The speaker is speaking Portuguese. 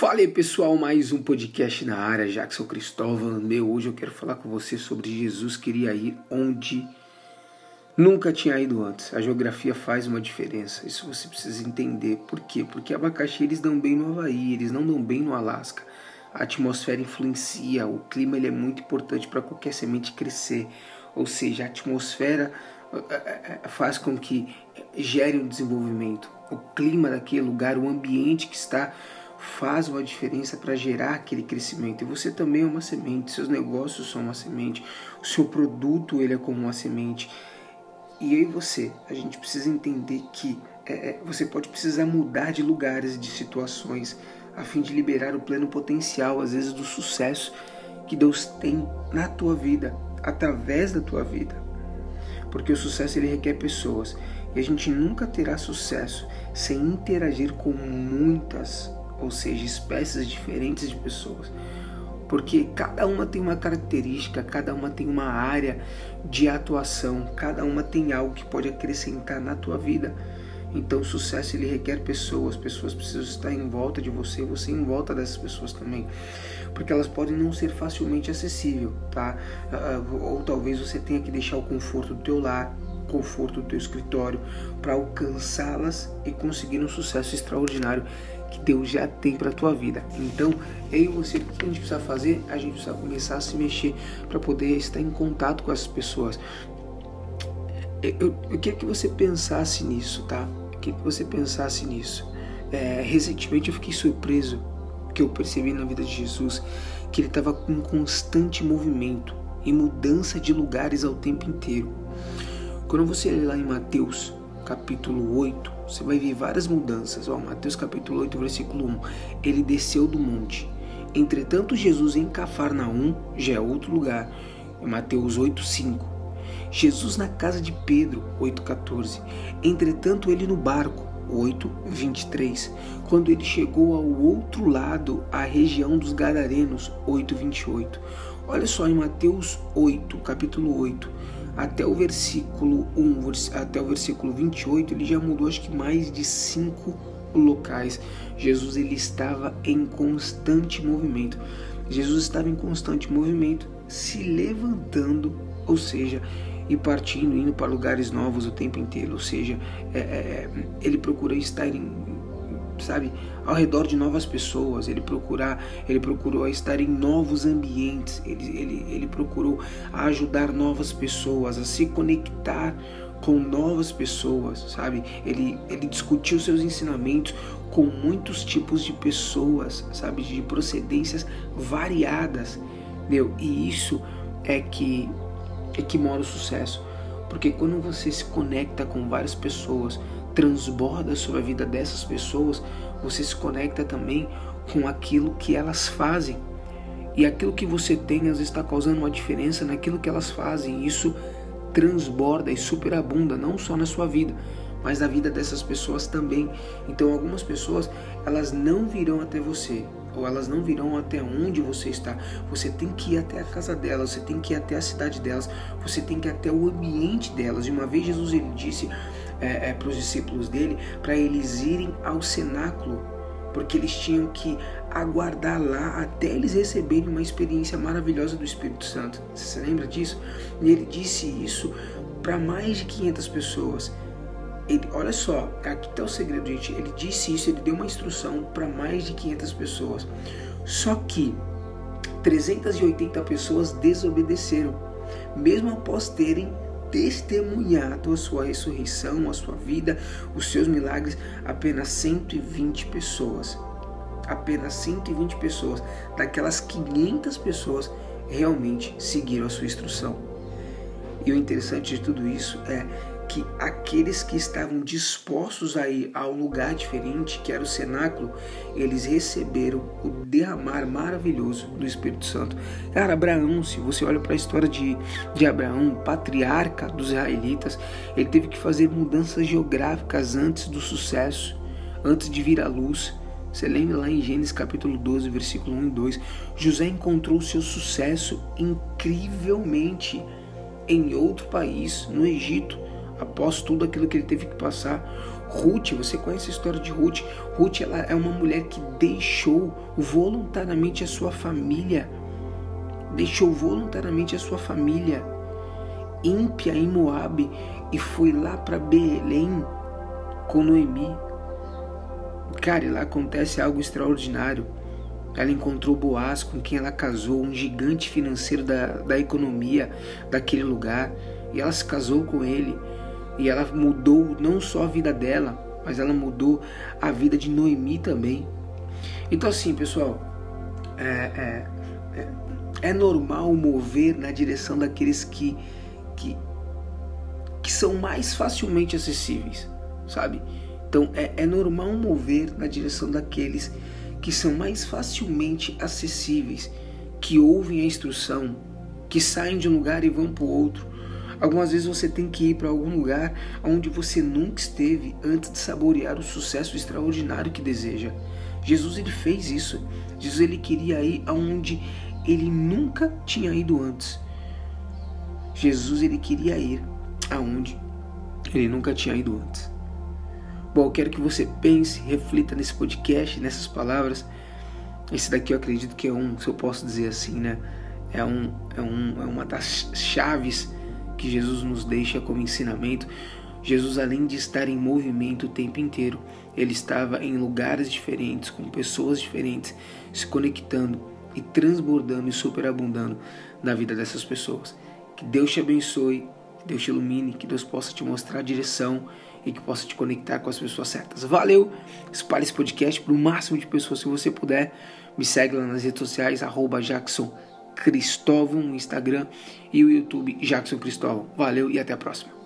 Fala aí pessoal, mais um podcast na área, Jackson Cristóvão, meu. Hoje eu quero falar com você sobre Jesus queria ir onde nunca tinha ido antes. A geografia faz uma diferença, isso você precisa entender. Por quê? Porque abacaxi eles dão bem no Havaí, eles não dão bem no Alasca. A atmosfera influencia, o clima ele é muito importante para qualquer semente crescer. Ou seja, a atmosfera eh, eh, eh, faz com que gere um desenvolvimento. O clima daquele lugar, o ambiente que está faz uma diferença para gerar aquele crescimento. E você também é uma semente, seus negócios são uma semente, o seu produto ele é como uma semente. E e você, a gente precisa entender que é, é você pode precisar mudar de lugares, de situações, a fim de liberar o pleno potencial, às vezes, do sucesso que Deus tem na tua vida, através da tua vida. Porque o sucesso ele requer pessoas. E a gente nunca terá sucesso sem interagir com muitas ou seja, espécies diferentes de pessoas. Porque cada uma tem uma característica, cada uma tem uma área de atuação, cada uma tem algo que pode acrescentar na tua vida. Então, o sucesso ele requer pessoas, pessoas precisam estar em volta de você, você em volta dessas pessoas também, porque elas podem não ser facilmente acessíveis, tá? Ah, ou talvez você tenha que deixar o conforto do teu lar, conforto do teu escritório para alcançá-las e conseguir um sucesso extraordinário que Deus já tem para a tua vida. Então, eu e você, o que a gente precisa fazer? A gente precisa começar a se mexer para poder estar em contato com essas pessoas. Eu, eu queria que você pensasse nisso, tá? Eu queria que você pensasse nisso. É, recentemente eu fiquei surpreso que eu percebi na vida de Jesus que ele estava com constante movimento e mudança de lugares ao tempo inteiro. Quando você lê lá em Mateus capítulo 8, você vai ver várias mudanças. Ó, Mateus capítulo 8, versículo 1. Ele desceu do monte. Entretanto, Jesus em Cafarnaum já é outro lugar. Em Mateus 8, 5. Jesus na casa de Pedro, 8,14. Entretanto, ele no barco, 8, 23. Quando ele chegou ao outro lado, a região dos Gadarenos, 8, 28. Olha só em Mateus 8, capítulo 8 até o versículo 1, até o versículo 28, ele já mudou acho que mais de cinco locais. Jesus ele estava em constante movimento. Jesus estava em constante movimento, se levantando, ou seja, e partindo, indo para lugares novos o tempo inteiro. Ou seja, é, é, é ele procura estar em sabe, ao redor de novas pessoas, ele procurar, ele procurou estar em novos ambientes, ele, ele, ele procurou ajudar novas pessoas a se conectar com novas pessoas, sabe? Ele, ele discutiu seus ensinamentos com muitos tipos de pessoas, sabe? De procedências variadas, meu. E isso é que é que mora o sucesso, porque quando você se conecta com várias pessoas, transborda sobre a vida dessas pessoas, você se conecta também com aquilo que elas fazem. E aquilo que você tem às vezes está causando uma diferença naquilo que elas fazem. Isso transborda e superabunda não só na sua vida, mas na vida dessas pessoas também. Então algumas pessoas elas não virão até você ou elas não virão até onde você está. Você tem que ir até a casa delas, você tem que ir até a cidade delas, você tem que ir até o ambiente delas. E uma vez Jesus ele disse é, é, para os discípulos dele para eles irem ao cenáculo, porque eles tinham que aguardar lá até eles receberem uma experiência maravilhosa do Espírito Santo. Você lembra disso? E ele disse isso para mais de 500 pessoas. Ele, olha só, aqui está o segredo, gente. Ele disse isso, ele deu uma instrução para mais de 500 pessoas. Só que 380 pessoas desobedeceram, mesmo após terem testemunhado a sua ressurreição, a sua vida, os seus milagres, apenas 120 pessoas. Apenas 120 pessoas, daquelas 500 pessoas, realmente seguiram a sua instrução. E o interessante de tudo isso é que aqueles que estavam dispostos a ir ao lugar diferente, que era o cenáculo, eles receberam o derramar maravilhoso do Espírito Santo. Cara, Abraão, se você olha para a história de, de Abraão, patriarca dos israelitas, ele teve que fazer mudanças geográficas antes do sucesso, antes de vir à luz. Você lembra lá em Gênesis capítulo 12, versículo 1 e 2, José encontrou seu sucesso incrivelmente em outro país, no Egito após tudo aquilo que ele teve que passar, Ruth, você conhece a história de Ruth? Ruth ela é uma mulher que deixou voluntariamente a sua família, deixou voluntariamente a sua família ímpia em Moabe e foi lá para Belém com Noemi. Cara, e lá acontece algo extraordinário. Ela encontrou Boaz, com quem ela casou, um gigante financeiro da, da economia daquele lugar, e ela se casou com ele. E ela mudou não só a vida dela, mas ela mudou a vida de Noemi também. Então, assim, pessoal, é, é, é, é normal mover na direção daqueles que, que, que são mais facilmente acessíveis, sabe? Então, é, é normal mover na direção daqueles que são mais facilmente acessíveis, que ouvem a instrução, que saem de um lugar e vão para o outro, Algumas vezes você tem que ir para algum lugar onde você nunca esteve antes de saborear o sucesso extraordinário que deseja. Jesus ele fez isso. Jesus ele queria ir aonde ele nunca tinha ido antes. Jesus ele queria ir aonde ele nunca tinha ido antes. Bom, eu quero que você pense, reflita nesse podcast, nessas palavras. Esse daqui eu acredito que é um, se eu posso dizer assim, né? É, um, é, um, é uma das chaves que Jesus nos deixa como ensinamento, Jesus, além de estar em movimento o tempo inteiro, ele estava em lugares diferentes, com pessoas diferentes, se conectando e transbordando e superabundando na vida dessas pessoas. Que Deus te abençoe, que Deus te ilumine, que Deus possa te mostrar a direção e que possa te conectar com as pessoas certas. Valeu! Espalhe esse podcast para o máximo de pessoas se você puder. Me segue lá nas redes sociais, arroba Jackson Cristóvão no Instagram e o YouTube Jackson Cristóvão. Valeu e até a próxima.